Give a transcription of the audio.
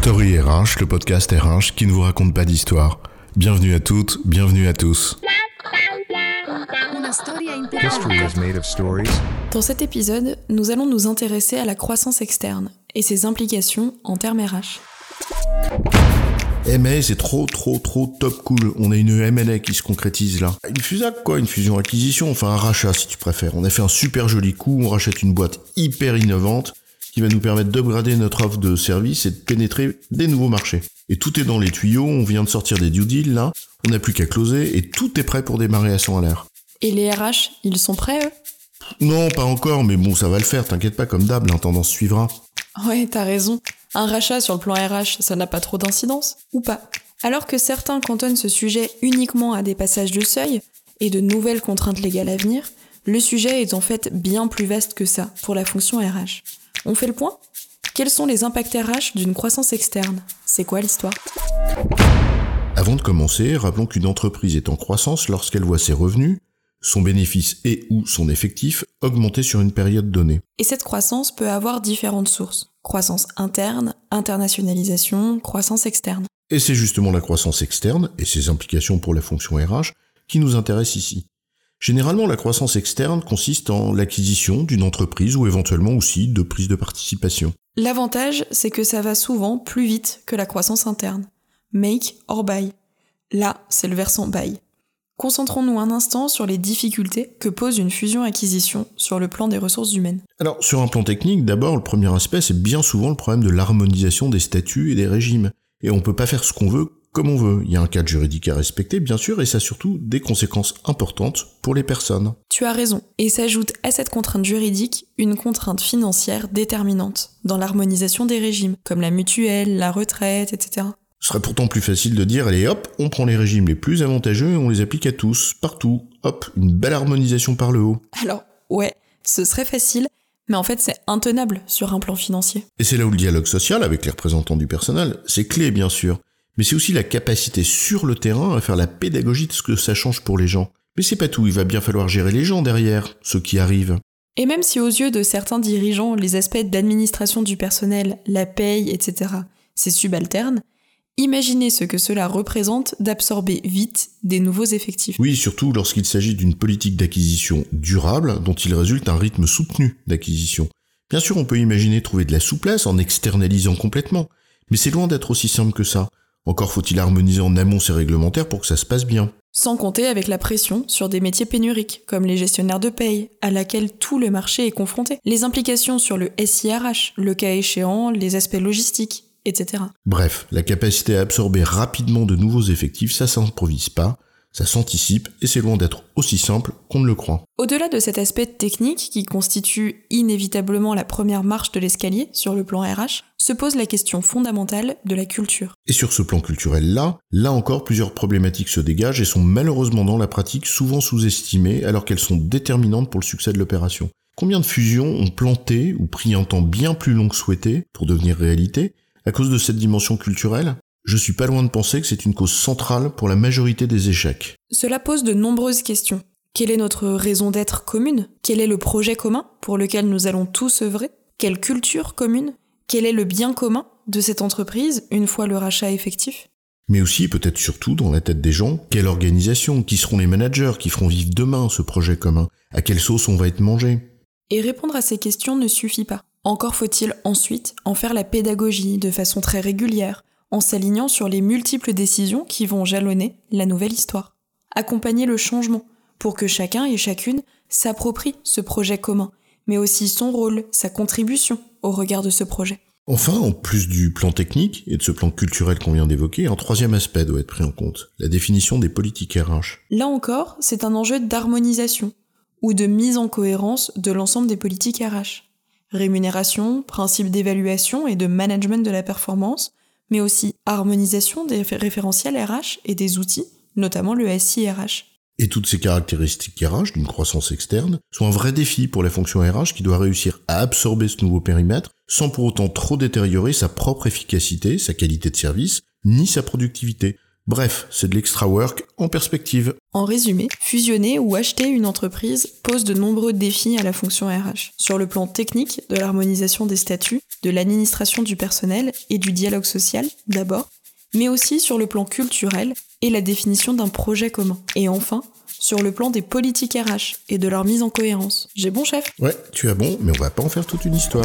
Story RH, le podcast RH qui ne vous raconte pas d'histoire. Bienvenue à toutes, bienvenue à tous. Dans cet épisode, nous allons nous intéresser à la croissance externe et ses implications en termes RH. M&A, c'est trop, trop, trop top cool. On a une M&A qui se concrétise là. Une fusac quoi, une fusion-acquisition, enfin un rachat si tu préfères. On a fait un super joli coup, on rachète une boîte hyper innovante qui va nous permettre d'upgrader notre offre de service et de pénétrer des nouveaux marchés. Et tout est dans les tuyaux, on vient de sortir des due deals là, on n'a plus qu'à closer et tout est prêt pour démarrer à 100 à l'air. Et les RH, ils sont prêts eux? Non, pas encore, mais bon, ça va le faire, t'inquiète pas, comme d'hab, l'intendance suivra. Ouais, t'as raison. Un rachat sur le plan RH, ça n'a pas trop d'incidence Ou pas? Alors que certains cantonnent ce sujet uniquement à des passages de seuil et de nouvelles contraintes légales à venir, le sujet est en fait bien plus vaste que ça pour la fonction RH. On fait le point? Quels sont les impacts RH d'une croissance externe? C'est quoi l'histoire? Avant de commencer, rappelons qu'une entreprise est en croissance lorsqu'elle voit ses revenus, son bénéfice et ou son effectif augmenter sur une période donnée. Et cette croissance peut avoir différentes sources. Croissance interne, internationalisation, croissance externe. Et c'est justement la croissance externe et ses implications pour la fonction RH qui nous intéressent ici. Généralement, la croissance externe consiste en l'acquisition d'une entreprise ou éventuellement aussi de prise de participation. L'avantage, c'est que ça va souvent plus vite que la croissance interne. Make or buy. Là, c'est le versant buy. Concentrons-nous un instant sur les difficultés que pose une fusion-acquisition sur le plan des ressources humaines. Alors, sur un plan technique, d'abord, le premier aspect, c'est bien souvent le problème de l'harmonisation des statuts et des régimes. Et on peut pas faire ce qu'on veut comme on veut. Il y a un cadre juridique à respecter, bien sûr, et ça a surtout des conséquences importantes pour les personnes. Tu as raison. Et s'ajoute à cette contrainte juridique une contrainte financière déterminante dans l'harmonisation des régimes, comme la mutuelle, la retraite, etc. Ce serait pourtant plus facile de dire, allez hop, on prend les régimes les plus avantageux et on les applique à tous, partout. Hop, une belle harmonisation par le haut. Alors, ouais, ce serait facile, mais en fait c'est intenable sur un plan financier. Et c'est là où le dialogue social avec les représentants du personnel, c'est clé bien sûr. Mais c'est aussi la capacité sur le terrain à faire la pédagogie de ce que ça change pour les gens. Mais c'est pas tout, il va bien falloir gérer les gens derrière, ceux qui arrivent. Et même si aux yeux de certains dirigeants, les aspects d'administration du personnel, la paye, etc., c'est subalterne, Imaginez ce que cela représente d'absorber vite des nouveaux effectifs. Oui, surtout lorsqu'il s'agit d'une politique d'acquisition durable dont il résulte un rythme soutenu d'acquisition. Bien sûr, on peut imaginer trouver de la souplesse en externalisant complètement, mais c'est loin d'être aussi simple que ça. Encore faut-il harmoniser en amont ces réglementaires pour que ça se passe bien. Sans compter avec la pression sur des métiers pénuriques, comme les gestionnaires de paye, à laquelle tout le marché est confronté. Les implications sur le SIRH, le cas échéant, les aspects logistiques, etc. Bref, la capacité à absorber rapidement de nouveaux effectifs, ça s'improvise pas, ça s'anticipe et c'est loin d'être aussi simple qu'on ne le croit. Au-delà de cet aspect technique qui constitue inévitablement la première marche de l'escalier sur le plan RH, se pose la question fondamentale de la culture. Et sur ce plan culturel-là, là encore plusieurs problématiques se dégagent et sont malheureusement dans la pratique souvent sous-estimées alors qu'elles sont déterminantes pour le succès de l'opération. Combien de fusions ont planté ou pris un temps bien plus long que souhaité pour devenir réalité à cause de cette dimension culturelle, je suis pas loin de penser que c'est une cause centrale pour la majorité des échecs. Cela pose de nombreuses questions. Quelle est notre raison d'être commune? Quel est le projet commun pour lequel nous allons tous œuvrer? Quelle culture commune? Quel est le bien commun de cette entreprise une fois le rachat effectif? Mais aussi, peut-être surtout, dans la tête des gens, quelle organisation, qui seront les managers qui feront vivre demain ce projet commun, à quelle sauce on va être mangé? Et répondre à ces questions ne suffit pas. Encore faut-il ensuite en faire la pédagogie de façon très régulière, en s'alignant sur les multiples décisions qui vont jalonner la nouvelle histoire. Accompagner le changement pour que chacun et chacune s'approprie ce projet commun, mais aussi son rôle, sa contribution au regard de ce projet. Enfin, en plus du plan technique et de ce plan culturel qu'on vient d'évoquer, un troisième aspect doit être pris en compte, la définition des politiques RH. Là encore, c'est un enjeu d'harmonisation ou de mise en cohérence de l'ensemble des politiques RH rémunération, principe d'évaluation et de management de la performance, mais aussi harmonisation des référentiels RH et des outils, notamment le SIRH. Et toutes ces caractéristiques RH d'une croissance externe sont un vrai défi pour la fonction RH qui doit réussir à absorber ce nouveau périmètre sans pour autant trop détériorer sa propre efficacité, sa qualité de service, ni sa productivité, Bref, c'est de l'extra work en perspective. En résumé, fusionner ou acheter une entreprise pose de nombreux défis à la fonction RH, sur le plan technique de l'harmonisation des statuts, de l'administration du personnel et du dialogue social d'abord, mais aussi sur le plan culturel et la définition d'un projet commun. Et enfin, sur le plan des politiques RH et de leur mise en cohérence. J'ai bon chef? Ouais, tu as bon, mais on va pas en faire toute une histoire.